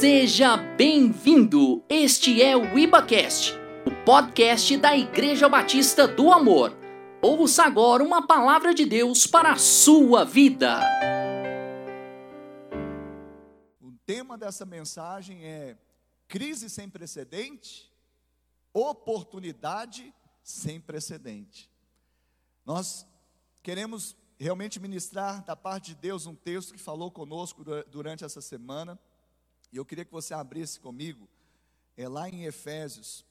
Seja bem-vindo! Este é o IbaCast, o podcast da Igreja Batista do Amor. Ouça agora uma palavra de Deus para a sua vida. O tema dessa mensagem é crise sem precedente, oportunidade sem precedente. Nós queremos realmente ministrar da parte de Deus um texto que falou conosco durante essa semana. E eu queria que você abrisse comigo, é lá em Efésios,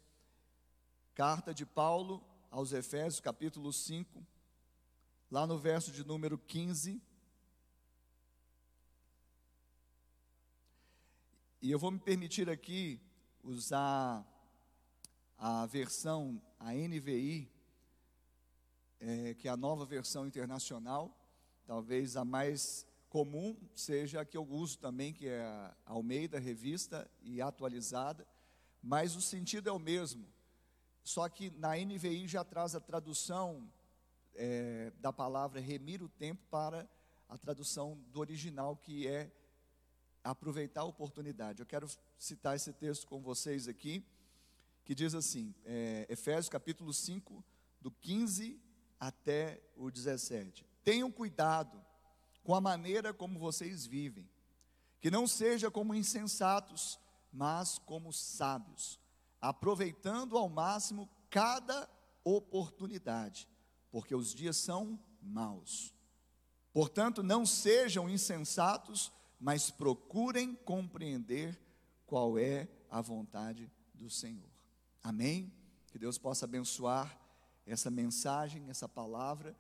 carta de Paulo aos Efésios, capítulo 5, lá no verso de número 15. E eu vou me permitir aqui usar a versão, a NVI, é, que é a nova versão internacional, talvez a mais comum seja a que eu uso também, que é a Almeida Revista e atualizada, mas o sentido é o mesmo. Só que na NVI já traz a tradução é, da palavra remir o tempo para a tradução do original, que é aproveitar a oportunidade. Eu quero citar esse texto com vocês aqui, que diz assim, é, Efésios capítulo 5, do 15 até o 17. Tenham cuidado com a maneira como vocês vivem. Que não seja como insensatos, mas como sábios, aproveitando ao máximo cada oportunidade, porque os dias são maus. Portanto, não sejam insensatos, mas procurem compreender qual é a vontade do Senhor. Amém? Que Deus possa abençoar essa mensagem, essa palavra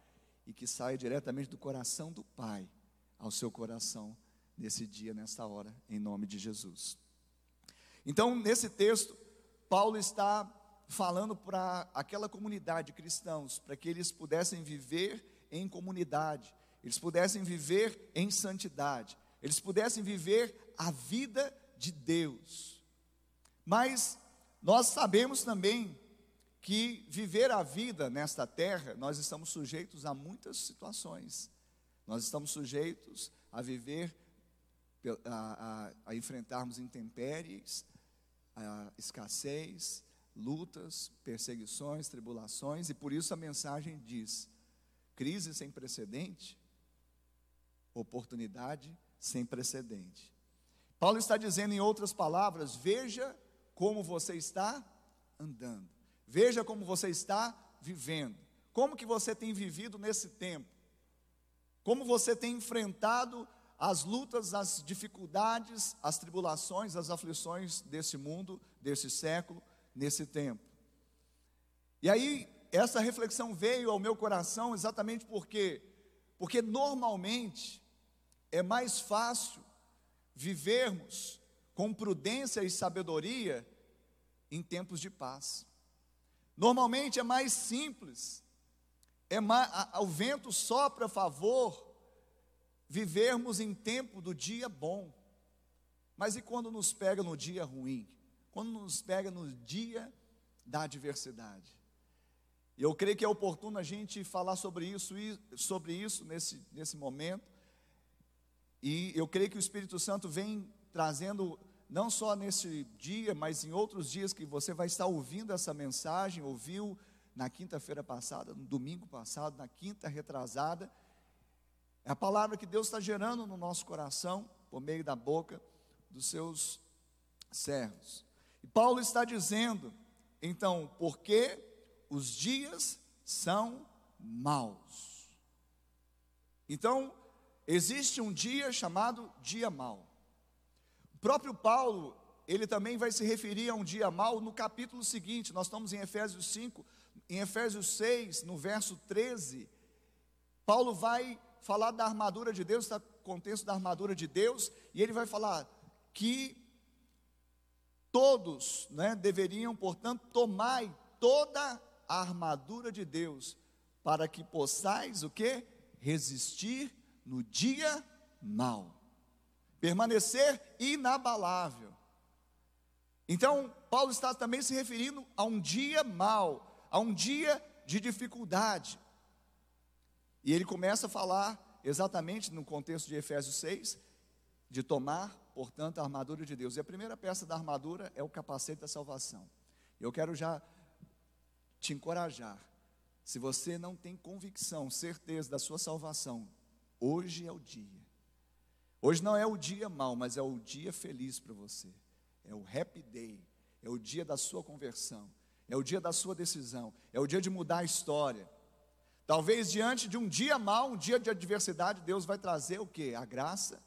e que saia diretamente do coração do Pai ao seu coração nesse dia, nessa hora, em nome de Jesus. Então, nesse texto, Paulo está falando para aquela comunidade de cristãos, para que eles pudessem viver em comunidade, eles pudessem viver em santidade, eles pudessem viver a vida de Deus. Mas nós sabemos também que viver a vida nesta terra, nós estamos sujeitos a muitas situações. Nós estamos sujeitos a viver, a, a, a enfrentarmos intempéries, a escassez, lutas, perseguições, tribulações, e por isso a mensagem diz: crise sem precedente, oportunidade sem precedente. Paulo está dizendo, em outras palavras, veja como você está andando, veja como você está vivendo, como que você tem vivido nesse tempo. Como você tem enfrentado as lutas, as dificuldades, as tribulações, as aflições desse mundo, desse século, nesse tempo. E aí, essa reflexão veio ao meu coração exatamente porque porque normalmente é mais fácil vivermos com prudência e sabedoria em tempos de paz. Normalmente é mais simples é a, o vento sopra a favor vivermos em tempo do dia bom. Mas e quando nos pega no dia ruim? Quando nos pega no dia da adversidade? E eu creio que é oportuno a gente falar sobre isso, sobre isso nesse, nesse momento. E eu creio que o Espírito Santo vem trazendo, não só nesse dia, mas em outros dias que você vai estar ouvindo essa mensagem, ouviu na quinta-feira passada, no domingo passado, na quinta retrasada. É a palavra que Deus está gerando no nosso coração, por meio da boca dos seus servos. E Paulo está dizendo, então, porque os dias são maus. Então, existe um dia chamado dia mau. O próprio Paulo, ele também vai se referir a um dia mau no capítulo seguinte, nós estamos em Efésios 5, em Efésios 6, no verso 13, Paulo vai falar da armadura de Deus, está contexto da armadura de Deus, e ele vai falar que todos né, deveriam, portanto, tomar toda a armadura de Deus, para que possais o que? Resistir no dia mal, permanecer inabalável. Então, Paulo está também se referindo a um dia mal, a um dia de dificuldade. E ele começa a falar exatamente no contexto de Efésios 6, de tomar portanto, a armadura de Deus. E a primeira peça da armadura é o capacete da salvação. Eu quero já te encorajar. Se você não tem convicção, certeza da sua salvação, hoje é o dia. Hoje não é o dia mau, mas é o dia feliz para você. É o happy day. É o dia da sua conversão. É o dia da sua decisão. É o dia de mudar a história. Talvez diante de um dia mau, um dia de adversidade, Deus vai trazer o que? A graça,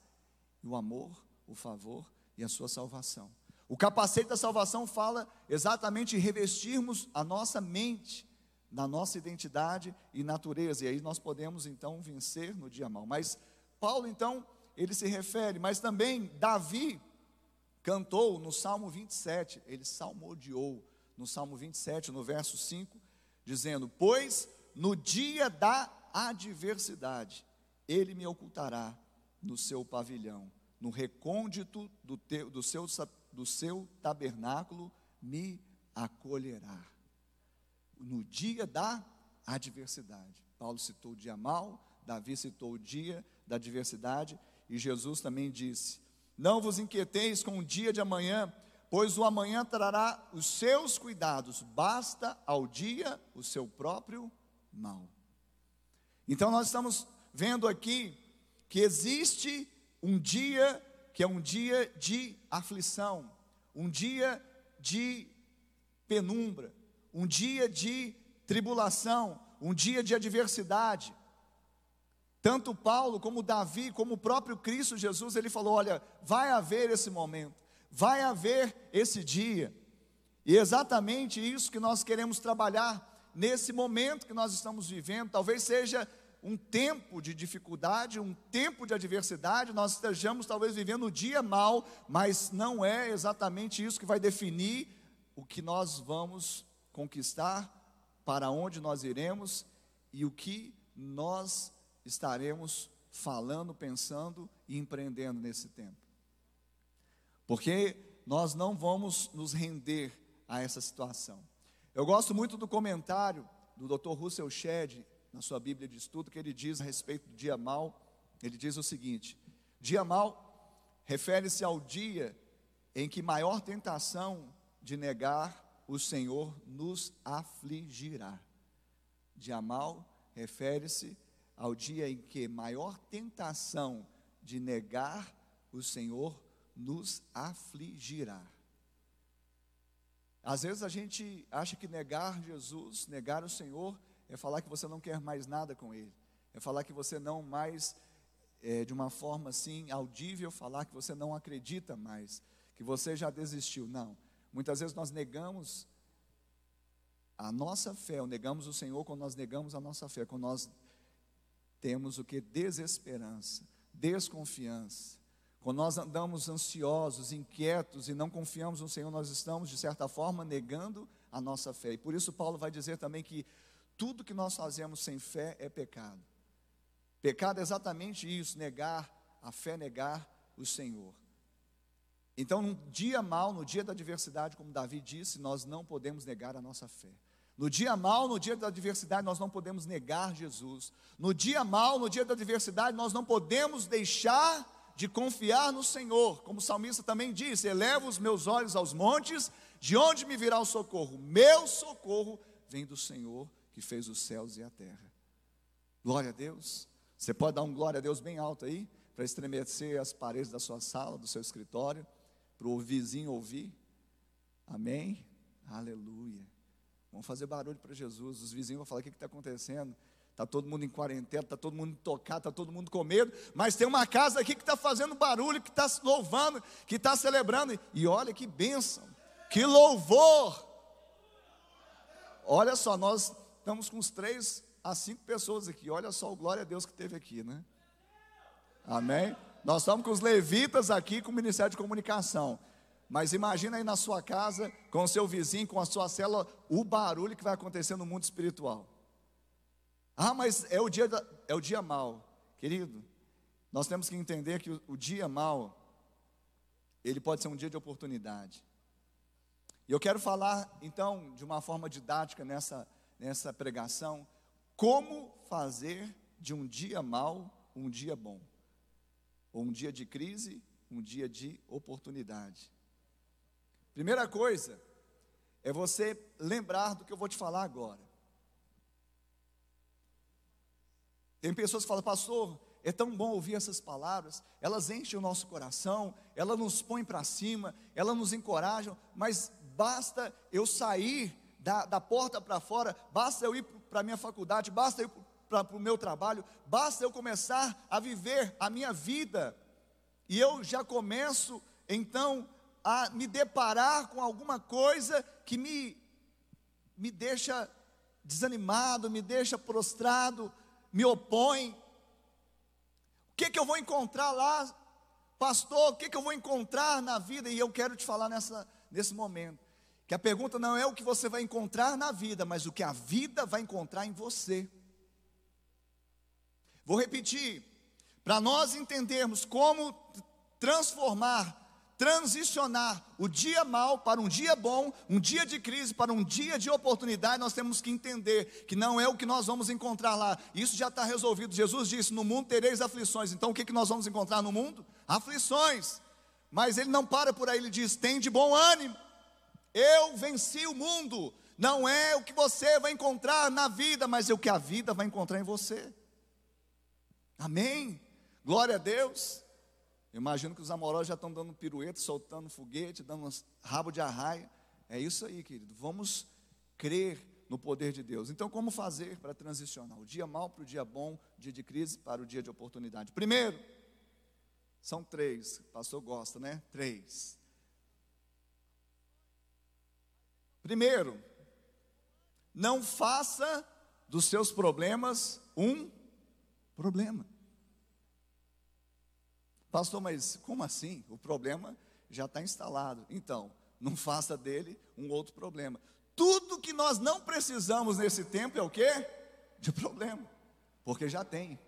o amor, o favor e a sua salvação. O capacete da salvação fala exatamente revestirmos a nossa mente na nossa identidade e natureza, e aí nós podemos então vencer no dia mau. Mas Paulo então, ele se refere, mas também Davi cantou no Salmo 27, ele salmodiou no Salmo 27, no verso 5, dizendo: Pois no dia da adversidade, ele me ocultará no seu pavilhão, no recôndito do, teu, do, seu, do seu tabernáculo me acolherá. No dia da adversidade. Paulo citou o dia mau, Davi citou o dia da adversidade, e Jesus também disse: Não vos inquieteis com o dia de amanhã, pois o amanhã trará os seus cuidados, basta ao dia o seu próprio mal. Então nós estamos vendo aqui que existe um dia que é um dia de aflição, um dia de penumbra, um dia de tribulação, um dia de adversidade. Tanto Paulo como Davi, como o próprio Cristo Jesus, ele falou: olha, vai haver esse momento, vai haver esse dia. E é exatamente isso que nós queremos trabalhar nesse momento que nós estamos vivendo, talvez seja um tempo de dificuldade, um tempo de adversidade, nós estejamos talvez vivendo um dia mal, mas não é exatamente isso que vai definir o que nós vamos conquistar, para onde nós iremos e o que nós estaremos falando, pensando e empreendendo nesse tempo. Porque nós não vamos nos render a essa situação. Eu gosto muito do comentário do Dr. Russell Shedd, na sua Bíblia de Estudo, que ele diz a respeito do dia mal. Ele diz o seguinte: dia mal refere-se ao dia em que maior tentação de negar o Senhor nos afligirá. Dia mal refere-se ao dia em que maior tentação de negar o Senhor nos afligirá. Às vezes a gente acha que negar Jesus, negar o Senhor, é falar que você não quer mais nada com Ele, é falar que você não mais, é, de uma forma assim, audível, falar que você não acredita mais, que você já desistiu. Não. Muitas vezes nós negamos a nossa fé, ou negamos o Senhor quando nós negamos a nossa fé, quando nós temos o que? Desesperança, desconfiança quando nós andamos ansiosos, inquietos e não confiamos no Senhor, nós estamos, de certa forma, negando a nossa fé. E por isso, Paulo vai dizer também que tudo que nós fazemos sem fé é pecado. Pecado é exatamente isso: negar a fé, negar o Senhor. Então, no dia mal, no dia da adversidade, como Davi disse, nós não podemos negar a nossa fé. No dia mal, no dia da adversidade, nós não podemos negar Jesus. No dia mal, no dia da adversidade, nós não podemos deixar de confiar no Senhor, como o salmista também disse: eleva os meus olhos aos montes, de onde me virá o socorro? Meu socorro vem do Senhor que fez os céus e a terra. Glória a Deus. Você pode dar um glória a Deus bem alto aí, para estremecer as paredes da sua sala, do seu escritório, para o vizinho ouvir. Amém? Aleluia. Vamos fazer barulho para Jesus. Os vizinhos vão falar: o que está acontecendo? Está todo mundo em quarentena, está todo mundo tocado, está todo mundo com medo, mas tem uma casa aqui que está fazendo barulho, que está louvando, que está celebrando. E olha que bênção, que louvor! Olha só, nós estamos com uns três a cinco pessoas aqui. Olha só o glória a Deus que teve aqui, né? Amém? Nós estamos com os levitas aqui com o Ministério de Comunicação. Mas imagina aí na sua casa, com o seu vizinho, com a sua célula, o barulho que vai acontecer no mundo espiritual. Ah, mas é o dia, da, é o dia mal. Querido, nós temos que entender que o, o dia mal, ele pode ser um dia de oportunidade. E eu quero falar, então, de uma forma didática nessa, nessa pregação, como fazer de um dia mal um dia bom. Ou um dia de crise, um dia de oportunidade. Primeira coisa é você lembrar do que eu vou te falar agora. Tem pessoas que falam, pastor, é tão bom ouvir essas palavras, elas enchem o nosso coração, elas nos põem para cima, elas nos encorajam, mas basta eu sair da, da porta para fora, basta eu ir para a minha faculdade, basta eu ir para o meu trabalho, basta eu começar a viver a minha vida, e eu já começo então a me deparar com alguma coisa que me, me deixa desanimado, me deixa prostrado, me opõe. O que, que eu vou encontrar lá, pastor? O que, que eu vou encontrar na vida? E eu quero te falar nessa, nesse momento. Que a pergunta não é o que você vai encontrar na vida, mas o que a vida vai encontrar em você. Vou repetir, para nós entendermos como transformar, transicionar o dia mal para um dia bom, um dia de crise para um dia de oportunidade, nós temos que entender que não é o que nós vamos encontrar lá, isso já está resolvido. Jesus disse: No mundo tereis aflições, então o que, que nós vamos encontrar no mundo? Aflições, mas ele não para por aí, ele diz: Tem de bom ânimo, eu venci o mundo. Não é o que você vai encontrar na vida, mas é o que a vida vai encontrar em você. Amém? Glória a Deus. Imagino que os amorosos já estão dando pirueta, soltando foguete, dando rabo de arraia. É isso aí, querido. Vamos crer no poder de Deus. Então, como fazer para transicionar o dia mal para o dia bom, dia de crise para o dia de oportunidade? Primeiro, são três. O pastor gosta, né? Três. Primeiro, não faça dos seus problemas um problema. Pastor, mas como assim? O problema já está instalado. Então, não faça dele um outro problema. Tudo que nós não precisamos nesse tempo é o quê? De problema. Porque já tem.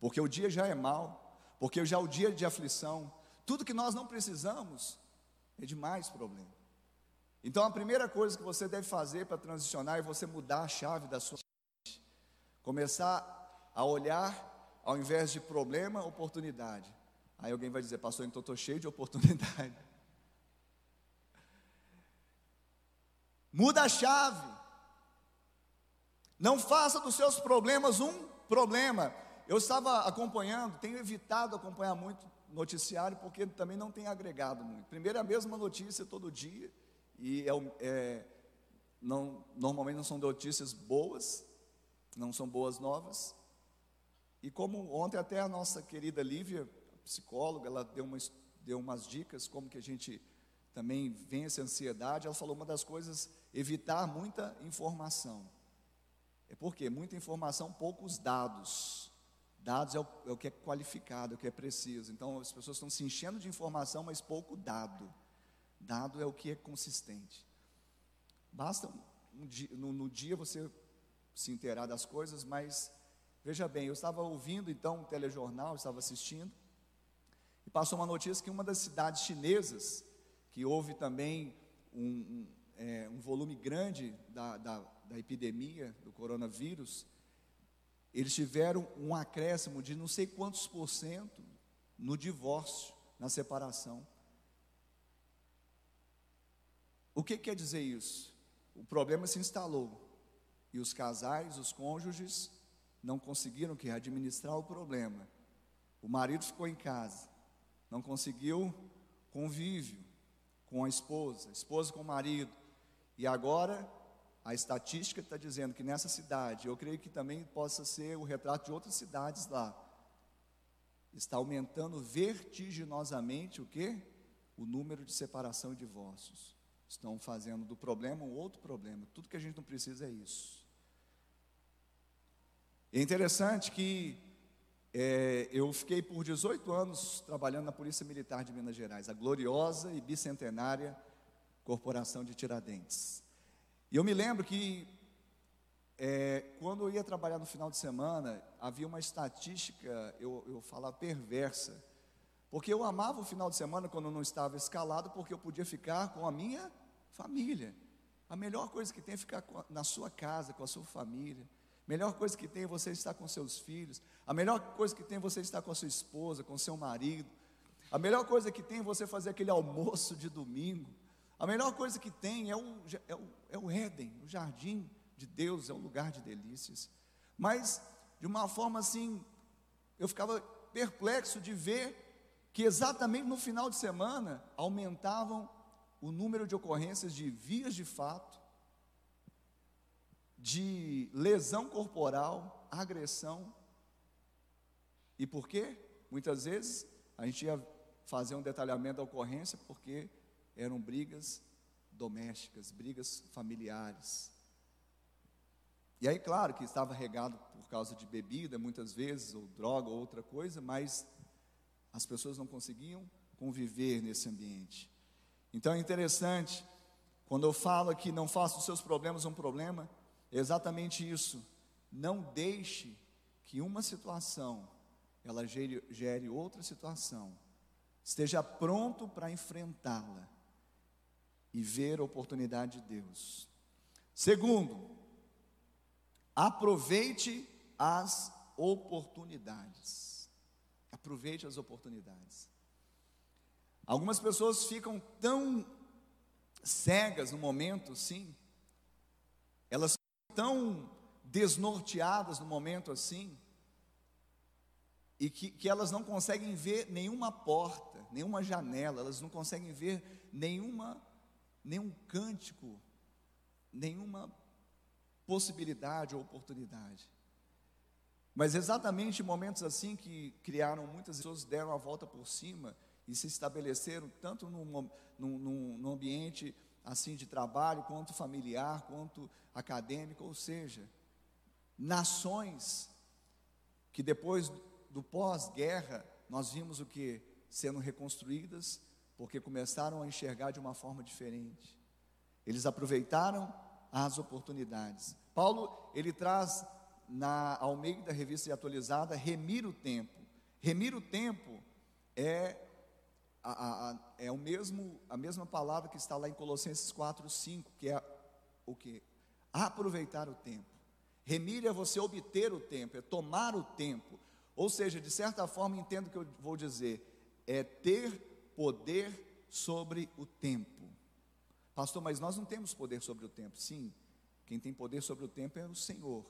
Porque o dia já é mau. Porque já é o dia de aflição. Tudo que nós não precisamos é de mais problema. Então a primeira coisa que você deve fazer para transicionar é você mudar a chave da sua mente. Começar a olhar, ao invés de problema, oportunidade. Aí alguém vai dizer, pastor, então estou cheio de oportunidade. Muda a chave. Não faça dos seus problemas um problema. Eu estava acompanhando, tenho evitado acompanhar muito noticiário, porque também não tem agregado muito. Primeiro é a mesma notícia todo dia, e é, é, não, normalmente não são notícias boas, não são boas novas. E como ontem até a nossa querida Lívia psicóloga, ela deu, uma, deu umas dicas como que a gente também vence a ansiedade. Ela falou uma das coisas, evitar muita informação. É porque muita informação, poucos dados. Dados é o, é o, que é qualificado, é o que é preciso. Então as pessoas estão se enchendo de informação, mas pouco dado. Dado é o que é consistente. Basta um dia, no, no dia você se inteirar das coisas, mas veja bem, eu estava ouvindo então um telejornal, estava assistindo, e passou uma notícia que uma das cidades chinesas, que houve também um, um, é, um volume grande da, da, da epidemia do coronavírus, eles tiveram um acréscimo de não sei quantos por cento no divórcio, na separação. O que quer dizer isso? O problema se instalou e os casais, os cônjuges, não conseguiram que administrar o problema. O marido ficou em casa, não conseguiu convívio com a esposa, esposa com o marido. E agora a estatística está dizendo que nessa cidade, eu creio que também possa ser o retrato de outras cidades lá, está aumentando vertiginosamente o que? O número de separação e divórcios. Estão fazendo do problema um outro problema. Tudo que a gente não precisa é isso. É interessante que é, eu fiquei por 18 anos trabalhando na Polícia Militar de Minas Gerais, a gloriosa e bicentenária Corporação de Tiradentes. E eu me lembro que é, quando eu ia trabalhar no final de semana, havia uma estatística, eu, eu falava perversa, porque eu amava o final de semana quando eu não estava escalado, porque eu podia ficar com a minha família. A melhor coisa que tem é ficar na sua casa, com a sua família. Melhor coisa que tem é você estar com seus filhos. A melhor coisa que tem é você estar com a sua esposa, com seu marido. A melhor coisa que tem é você fazer aquele almoço de domingo. A melhor coisa que tem é o, é o, é o Éden, o jardim de Deus, é um lugar de delícias. Mas, de uma forma assim, eu ficava perplexo de ver que exatamente no final de semana aumentavam o número de ocorrências de vias de fato, de lesão corporal, agressão. E por quê? Muitas vezes a gente ia fazer um detalhamento da ocorrência porque eram brigas domésticas, brigas familiares. E aí, claro que estava regado por causa de bebida, muitas vezes, ou droga, ou outra coisa, mas as pessoas não conseguiam conviver nesse ambiente. Então é interessante, quando eu falo aqui, não faça os seus problemas um problema, exatamente isso. Não deixe que uma situação ela gere, gere outra situação. Esteja pronto para enfrentá-la e ver a oportunidade de Deus. Segundo, aproveite as oportunidades. Aproveite as oportunidades. Algumas pessoas ficam tão cegas no momento, sim, elas tão desnorteadas no momento assim, e que, que elas não conseguem ver nenhuma porta, nenhuma janela, elas não conseguem ver nenhuma, nenhum cântico, nenhuma possibilidade ou oportunidade. Mas exatamente momentos assim que criaram muitas pessoas, deram a volta por cima e se estabeleceram tanto num, num, num ambiente assim de trabalho, quanto familiar, quanto acadêmico, ou seja, nações que depois do pós-guerra nós vimos o que sendo reconstruídas, porque começaram a enxergar de uma forma diferente. Eles aproveitaram as oportunidades. Paulo, ele traz na Almeida Revista Atualizada, remir o tempo. Remir o tempo é, a, a, é o mesmo, a mesma palavra que está lá em Colossenses 4, 5, que é o que? Aproveitar o tempo. Remir é você obter o tempo, é tomar o tempo. Ou seja, de certa forma, entendo o que eu vou dizer, é ter poder sobre o tempo. Pastor, mas nós não temos poder sobre o tempo. Sim, quem tem poder sobre o tempo é o Senhor.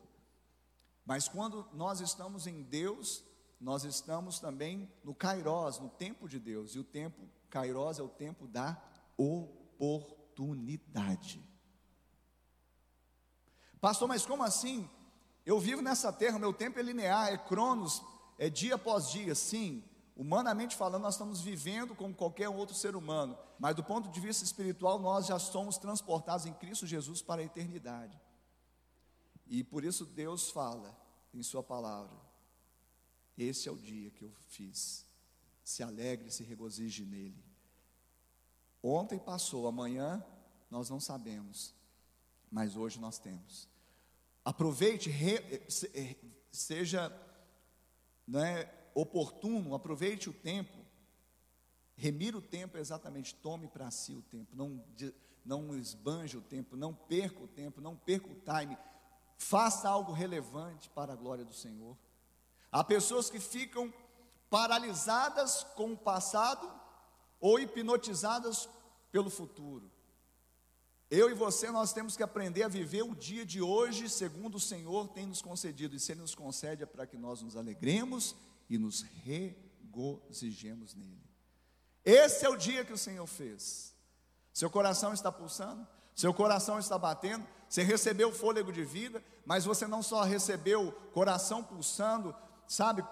Mas quando nós estamos em Deus, nós estamos também no Kairos, no tempo de Deus. E o tempo, Kairos é o tempo da oportunidade. Pastor, mas como assim? Eu vivo nessa terra, meu tempo é linear, é cronos, é dia após dia. Sim, humanamente falando, nós estamos vivendo como qualquer outro ser humano. Mas do ponto de vista espiritual, nós já somos transportados em Cristo Jesus para a eternidade. E por isso Deus fala em Sua palavra: Esse é o dia que eu fiz. Se alegre, se regozije nele. Ontem passou, amanhã nós não sabemos, mas hoje nós temos. Aproveite, re, eh, seja né, oportuno, aproveite o tempo. Remir o tempo exatamente, tome para si o tempo, não, não esbanje o tempo, não perca o tempo, não perca o time, Faça algo relevante para a glória do Senhor. Há pessoas que ficam paralisadas com o passado ou hipnotizadas pelo futuro. Eu e você, nós temos que aprender a viver o dia de hoje, segundo o Senhor tem nos concedido, e se Ele nos concede é para que nós nos alegremos e nos regozijemos nele. Esse é o dia que o Senhor fez. Seu coração está pulsando? Seu coração está batendo? Você recebeu fôlego de vida, mas você não só recebeu coração pulsando, sabe,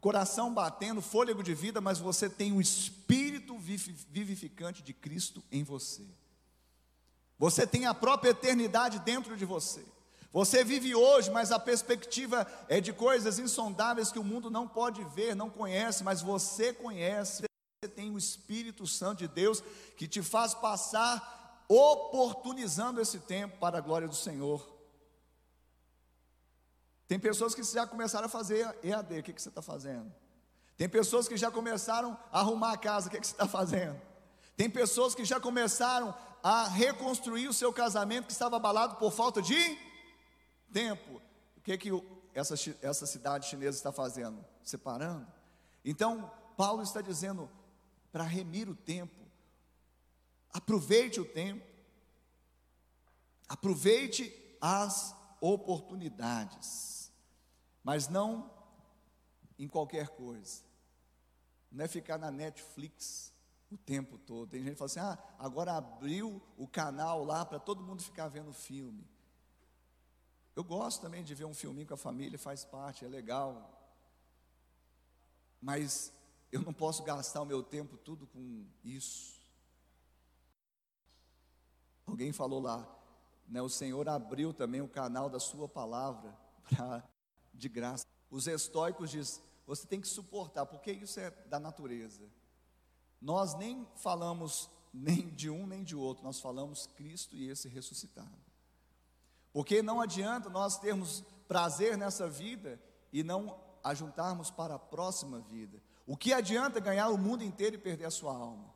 coração batendo, fôlego de vida, mas você tem o espírito vivificante de Cristo em você. Você tem a própria eternidade dentro de você. Você vive hoje, mas a perspectiva é de coisas insondáveis que o mundo não pode ver, não conhece, mas você conhece. Você tem o Espírito Santo de Deus que te faz passar oportunizando esse tempo para a glória do Senhor. Tem pessoas que já começaram a fazer EAD, o que, que você está fazendo? Tem pessoas que já começaram a arrumar a casa, o que, que você está fazendo? Tem pessoas que já começaram a reconstruir o seu casamento que estava abalado por falta de tempo. O que, que essa, essa cidade chinesa está fazendo? Separando. Então, Paulo está dizendo: para remir o tempo. Aproveite o tempo. Aproveite as oportunidades. Mas não em qualquer coisa. Não é ficar na Netflix o tempo todo. Tem gente que fala assim: ah, agora abriu o canal lá para todo mundo ficar vendo filme. Eu gosto também de ver um filminho com a família, faz parte, é legal. Mas eu não posso gastar o meu tempo tudo com isso. Alguém falou lá, né, o Senhor abriu também o canal da sua palavra para de graça. Os estoicos dizem, você tem que suportar, porque isso é da natureza. Nós nem falamos nem de um nem de outro, nós falamos Cristo e esse ressuscitado. Porque não adianta nós termos prazer nessa vida e não ajuntarmos para a próxima vida. O que adianta ganhar o mundo inteiro e perder a sua alma?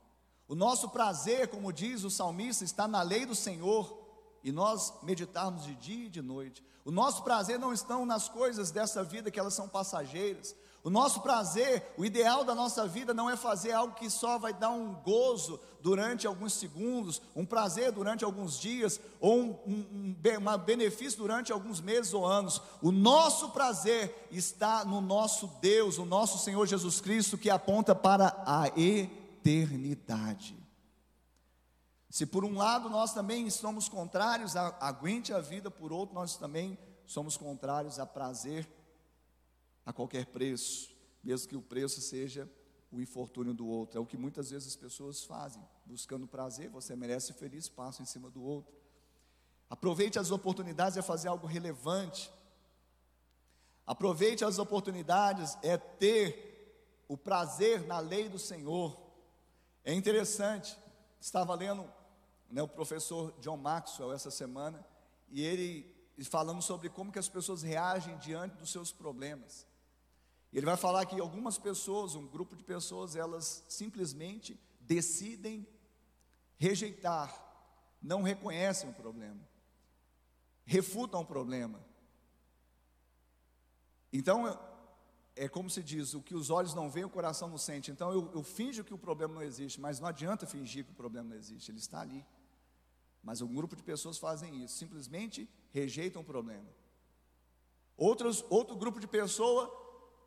O nosso prazer, como diz o salmista, está na lei do Senhor e nós meditarmos de dia e de noite. O nosso prazer não está nas coisas dessa vida que elas são passageiras. O nosso prazer, o ideal da nossa vida não é fazer algo que só vai dar um gozo durante alguns segundos, um prazer durante alguns dias, ou um, um, um benefício durante alguns meses ou anos. O nosso prazer está no nosso Deus, o nosso Senhor Jesus Cristo, que aponta para a eternidade. Se por um lado nós também somos contrários a aguente a vida, por outro nós também somos contrários a prazer a qualquer preço, mesmo que o preço seja o infortúnio do outro. É o que muitas vezes as pessoas fazem, buscando prazer, você merece feliz, passo em cima do outro. Aproveite as oportunidades é fazer algo relevante. Aproveite as oportunidades é ter o prazer na lei do Senhor. É interessante, estava lendo né, o professor John Maxwell essa semana, e ele falando sobre como que as pessoas reagem diante dos seus problemas. Ele vai falar que algumas pessoas, um grupo de pessoas, elas simplesmente decidem rejeitar, não reconhecem o problema, refutam o problema. Então, é como se diz: o que os olhos não veem, o coração não sente. Então, eu, eu finjo que o problema não existe, mas não adianta fingir que o problema não existe, ele está ali. Mas um grupo de pessoas fazem isso, simplesmente rejeitam o problema. Outros, outro grupo de pessoa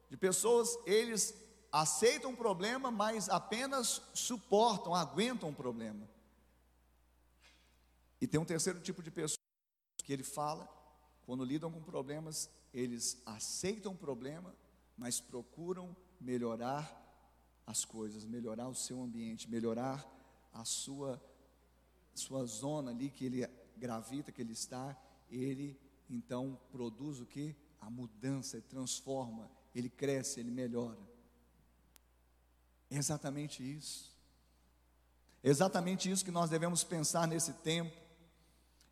de pessoas, eles aceitam o problema, mas apenas suportam, aguentam o problema. E tem um terceiro tipo de pessoa que ele fala, quando lidam com problemas, eles aceitam o problema, mas procuram melhorar as coisas, melhorar o seu ambiente, melhorar a sua sua zona ali que ele gravita, que ele está, ele então produz o que? A mudança, transforma, ele cresce, ele melhora. É exatamente isso. É exatamente isso que nós devemos pensar nesse tempo.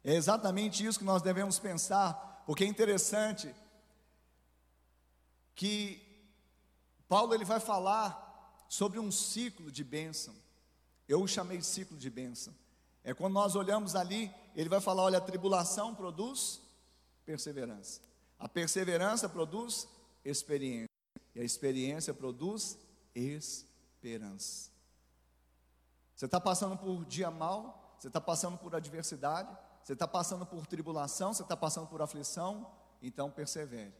É exatamente isso que nós devemos pensar, porque é interessante que Paulo ele vai falar sobre um ciclo de bênção. Eu o chamei de ciclo de bênção. É quando nós olhamos ali, ele vai falar: olha, a tribulação produz perseverança, a perseverança produz experiência. E a experiência produz esperança. Você está passando por dia mal, você está passando por adversidade, você está passando por tribulação, você está passando por aflição, então persevere.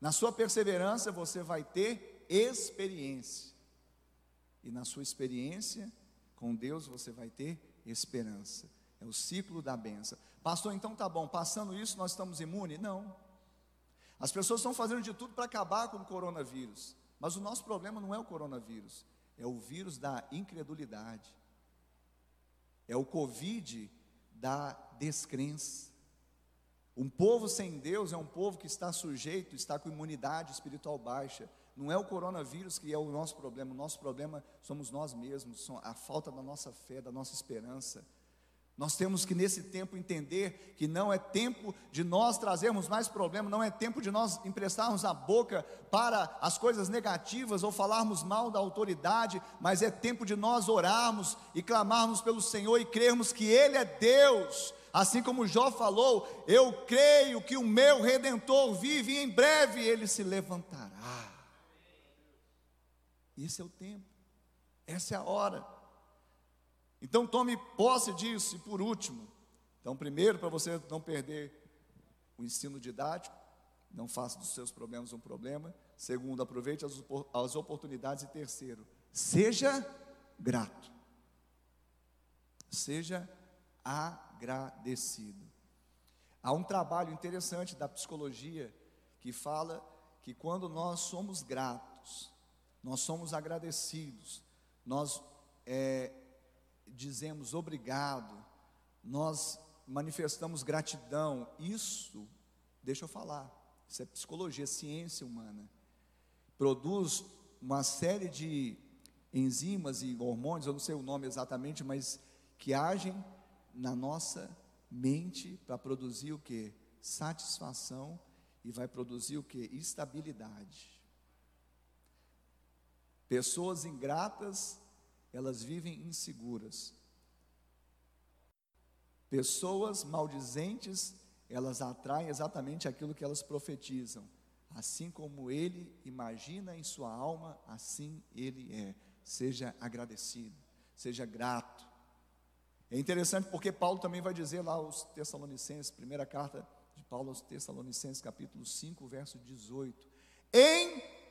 Na sua perseverança você vai ter experiência. E na sua experiência com Deus você vai ter esperança. É o ciclo da benção. Pastor, então tá bom, passando isso nós estamos imunes? Não. As pessoas estão fazendo de tudo para acabar com o coronavírus. Mas o nosso problema não é o coronavírus, é o vírus da incredulidade. É o Covid da descrença. Um povo sem Deus é um povo que está sujeito, está com imunidade espiritual baixa. Não é o coronavírus que é o nosso problema, o nosso problema somos nós mesmos, a falta da nossa fé, da nossa esperança. Nós temos que nesse tempo entender que não é tempo de nós trazermos mais problemas, não é tempo de nós emprestarmos a boca para as coisas negativas ou falarmos mal da autoridade, mas é tempo de nós orarmos e clamarmos pelo Senhor e crermos que Ele é Deus. Assim como Jó falou, eu creio que o meu redentor vive e em breve ele se levantará. Esse é o tempo. Essa é a hora. Então tome posse disso. E por último, então primeiro para você não perder o ensino didático, não faça dos seus problemas um problema. Segundo, aproveite as, as oportunidades. E terceiro, seja grato. Seja agradecido. Há um trabalho interessante da psicologia que fala que quando nós somos gratos, nós somos agradecidos, nós é, dizemos obrigado, nós manifestamos gratidão, isso, deixa eu falar, isso é psicologia, ciência humana, produz uma série de enzimas e hormônios, eu não sei o nome exatamente, mas que agem na nossa mente para produzir o que? Satisfação e vai produzir o que? Estabilidade. Pessoas ingratas, elas vivem inseguras. Pessoas maldizentes, elas atraem exatamente aquilo que elas profetizam. Assim como ele imagina em sua alma, assim ele é. Seja agradecido, seja grato. É interessante porque Paulo também vai dizer lá aos Tessalonicenses, primeira carta de Paulo aos Tessalonicenses, capítulo 5, verso 18. Em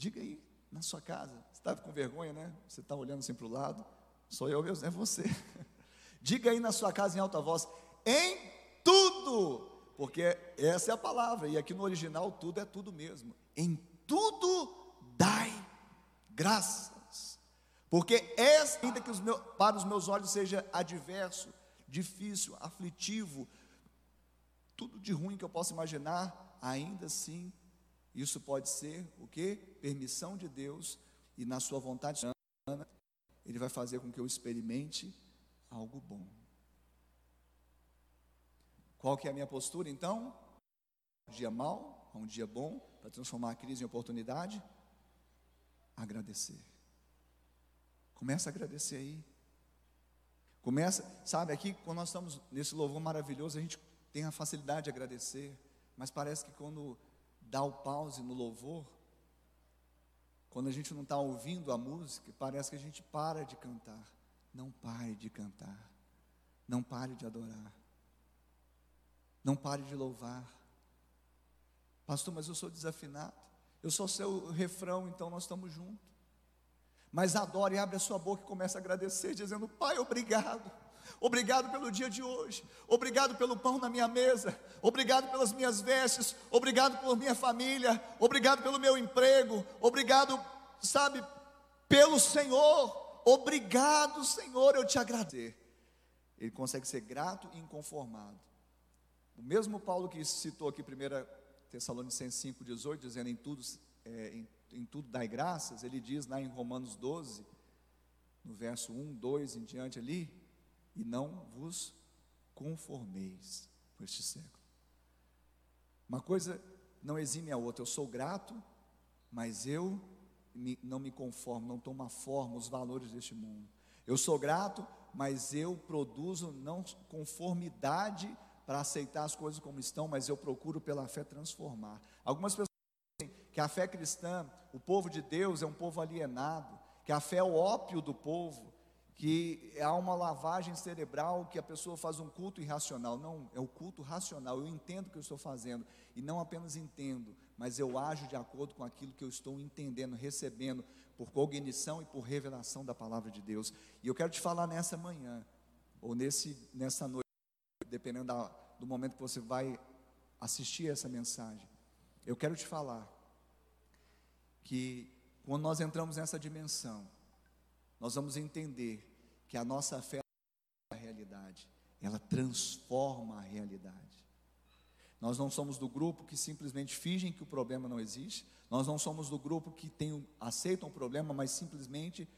diga aí na sua casa, você estava com vergonha, né? Você está olhando assim para o lado, sou eu mesmo, é você. diga aí na sua casa em alta voz, em tudo, porque essa é a palavra, e aqui no original tudo é tudo mesmo. Em tudo dai graças, porque essa, ainda que os meus, para os meus olhos seja adverso, difícil, aflitivo, tudo de ruim que eu possa imaginar, ainda assim, isso pode ser o que? Permissão de Deus e na sua vontade ele vai fazer com que eu experimente algo bom. Qual que é a minha postura então? Um dia mal, um dia bom, para transformar a crise em oportunidade? Agradecer. Começa a agradecer aí. Começa, sabe, aqui quando nós estamos nesse louvor maravilhoso, a gente tem a facilidade de agradecer, mas parece que quando dá o pause no louvor, quando a gente não está ouvindo a música, parece que a gente para de cantar. Não pare de cantar, não pare de adorar, não pare de louvar. Pastor, mas eu sou desafinado, eu sou seu refrão, então nós estamos juntos. Mas adore, abre a sua boca e comece a agradecer, dizendo: Pai, obrigado. Obrigado pelo dia de hoje. Obrigado pelo pão na minha mesa. Obrigado pelas minhas vestes. Obrigado por minha família. Obrigado pelo meu emprego. Obrigado, sabe, pelo Senhor. Obrigado, Senhor, eu te agradeço. Ele consegue ser grato e inconformado. O mesmo Paulo que citou aqui 1 Tessalonicenses 5,18, dizendo em tudo, é, em, em tudo dai graças, ele diz lá em Romanos 12, no verso 1, 2 em diante ali, e não vos conformeis com este século. Uma coisa não exime a outra. Eu sou grato, mas eu me, não me conformo, não tomo a forma, os valores deste mundo. Eu sou grato, mas eu produzo não conformidade para aceitar as coisas como estão, mas eu procuro pela fé transformar. Algumas pessoas dizem que a fé cristã, o povo de Deus é um povo alienado, que a fé é o ópio do povo, que há uma lavagem cerebral que a pessoa faz um culto irracional. Não, é o culto racional. Eu entendo o que eu estou fazendo e não apenas entendo, mas eu ajo de acordo com aquilo que eu estou entendendo, recebendo por cognição e por revelação da palavra de Deus. E eu quero te falar nessa manhã ou nesse nessa noite, dependendo da, do momento que você vai assistir essa mensagem. Eu quero te falar que quando nós entramos nessa dimensão, nós vamos entender que a nossa fé é a realidade, ela transforma a realidade. Nós não somos do grupo que simplesmente fingem que o problema não existe, nós não somos do grupo que tem, aceitam o problema, mas simplesmente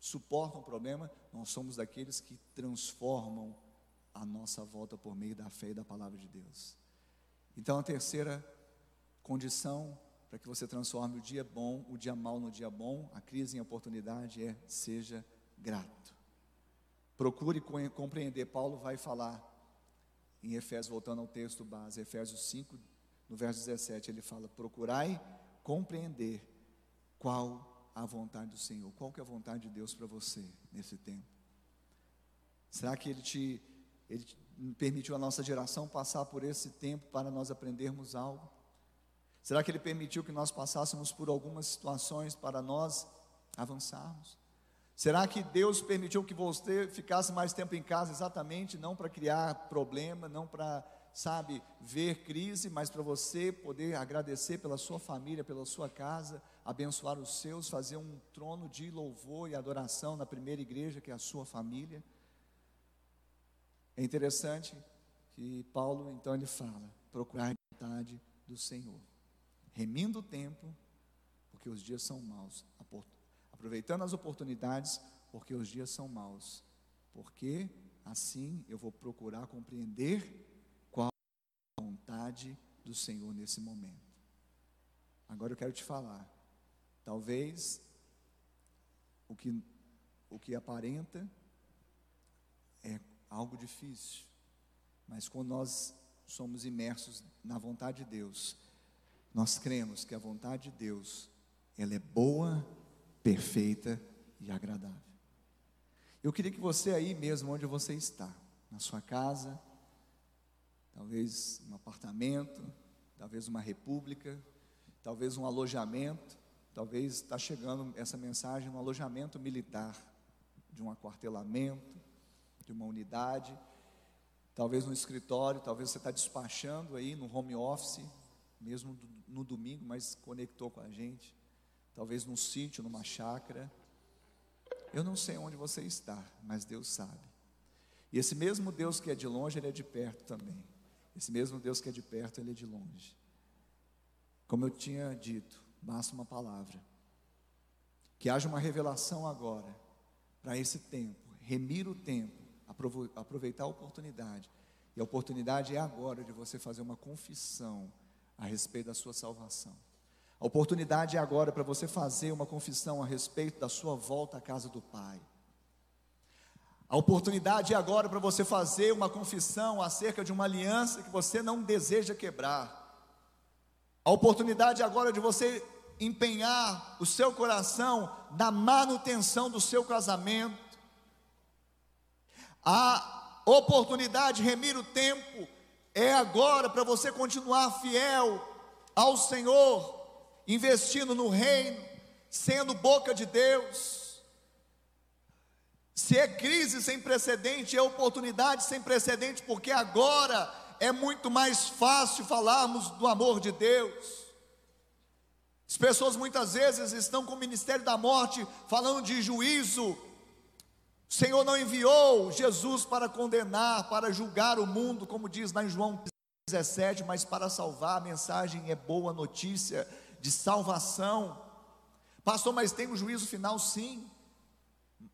suportam o problema, nós somos daqueles que transformam a nossa volta por meio da fé e da palavra de Deus. Então a terceira condição para que você transforme o dia bom, o dia mal no dia bom, a crise em oportunidade é seja grato. Procure compreender. Paulo vai falar em Efésios, voltando ao texto base, Efésios 5, no verso 17, ele fala: Procurai compreender qual a vontade do Senhor? Qual que é a vontade de Deus para você nesse tempo? Será que Ele te, Ele permitiu a nossa geração passar por esse tempo para nós aprendermos algo? Será que Ele permitiu que nós passássemos por algumas situações para nós avançarmos? Será que Deus permitiu que você ficasse mais tempo em casa exatamente não para criar problema, não para, sabe, ver crise, mas para você poder agradecer pela sua família, pela sua casa, abençoar os seus, fazer um trono de louvor e adoração na primeira igreja, que é a sua família? É interessante que Paulo então ele fala: procurar a vontade do Senhor, remindo o tempo, porque os dias são maus, aproveitando as oportunidades, porque os dias são maus, porque assim eu vou procurar compreender qual a vontade do Senhor nesse momento. Agora eu quero te falar, talvez o que o que aparenta é algo difícil, mas quando nós somos imersos na vontade de Deus, nós cremos que a vontade de Deus, ela é boa, perfeita e agradável. Eu queria que você aí mesmo onde você está, na sua casa, talvez um apartamento, talvez uma república, talvez um alojamento, talvez está chegando essa mensagem um alojamento militar, de um aquartelamento, de uma unidade, talvez no escritório, talvez você está despachando aí no home office, mesmo no domingo, mas conectou com a gente, talvez num sítio, numa chácara. Eu não sei onde você está, mas Deus sabe. E esse mesmo Deus que é de longe, Ele é de perto também. Esse mesmo Deus que é de perto, Ele é de longe. Como eu tinha dito, basta uma palavra. Que haja uma revelação agora, para esse tempo, remir o tempo, aproveitar a oportunidade. E a oportunidade é agora de você fazer uma confissão a respeito da sua salvação. A oportunidade é agora para você fazer uma confissão a respeito da sua volta à casa do Pai. A oportunidade é agora para você fazer uma confissão acerca de uma aliança que você não deseja quebrar. A oportunidade agora de você empenhar o seu coração na manutenção do seu casamento, a oportunidade de remir o tempo é agora para você continuar fiel ao Senhor, investindo no reino, sendo boca de Deus. Se é crise sem precedente, é oportunidade sem precedente, porque agora é muito mais fácil falarmos do amor de Deus. As pessoas muitas vezes estão com o ministério da morte falando de juízo, o Senhor não enviou Jesus para condenar, para julgar o mundo, como diz lá em João 17, mas para salvar. A mensagem é boa notícia de salvação. Pastor, mas tem um juízo final? Sim.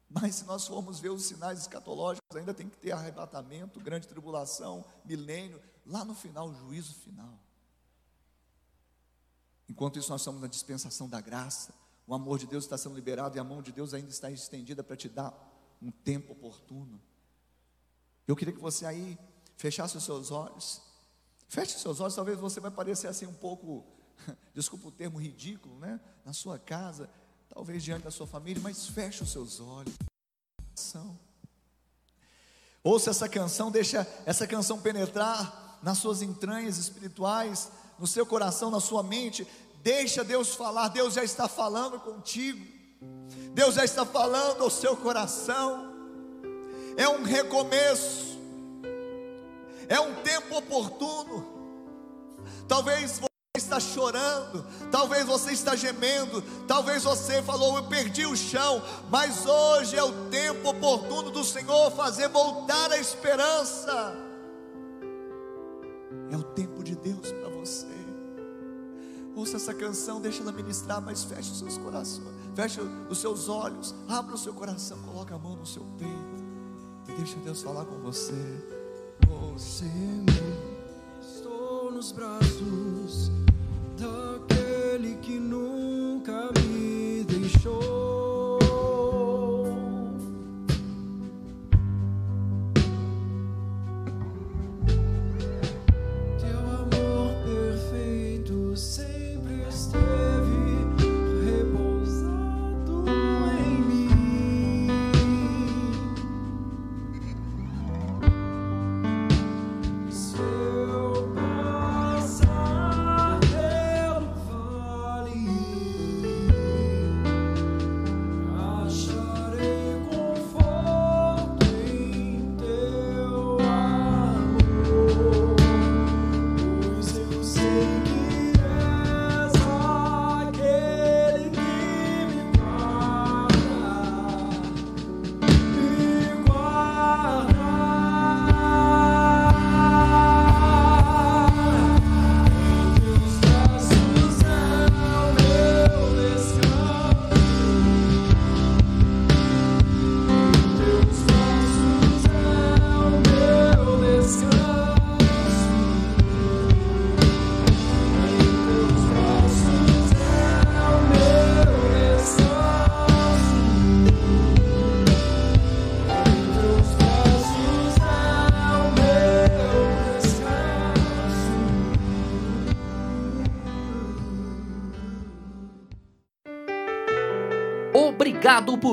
Mas se nós formos ver os sinais escatológicos, ainda tem que ter arrebatamento, grande tribulação, milênio, lá no final, o juízo final. Enquanto isso, nós estamos na dispensação da graça, o amor de Deus está sendo liberado e a mão de Deus ainda está estendida para te dar um tempo oportuno. Eu queria que você aí fechasse os seus olhos. Feche os seus olhos, talvez você vai parecer assim um pouco, desculpa o termo ridículo, né? Na sua casa, talvez diante da sua família, mas feche os seus olhos. Ouça essa canção, deixa essa canção penetrar nas suas entranhas espirituais, no seu coração, na sua mente. Deixa Deus falar, Deus já está falando contigo. Deus já está falando ao seu coração. É um recomeço. É um tempo oportuno. Talvez você está chorando, talvez você está gemendo, talvez você falou eu perdi o chão, mas hoje é o tempo oportuno do Senhor fazer voltar a esperança. É o tempo de Deus para você. Ouça essa canção, deixa ela ministrar, mas feche os seus corações feche os seus olhos, abra o seu coração, coloque a mão no seu peito e deixa Deus falar com você. Você me estou nos braços daquele que nunca me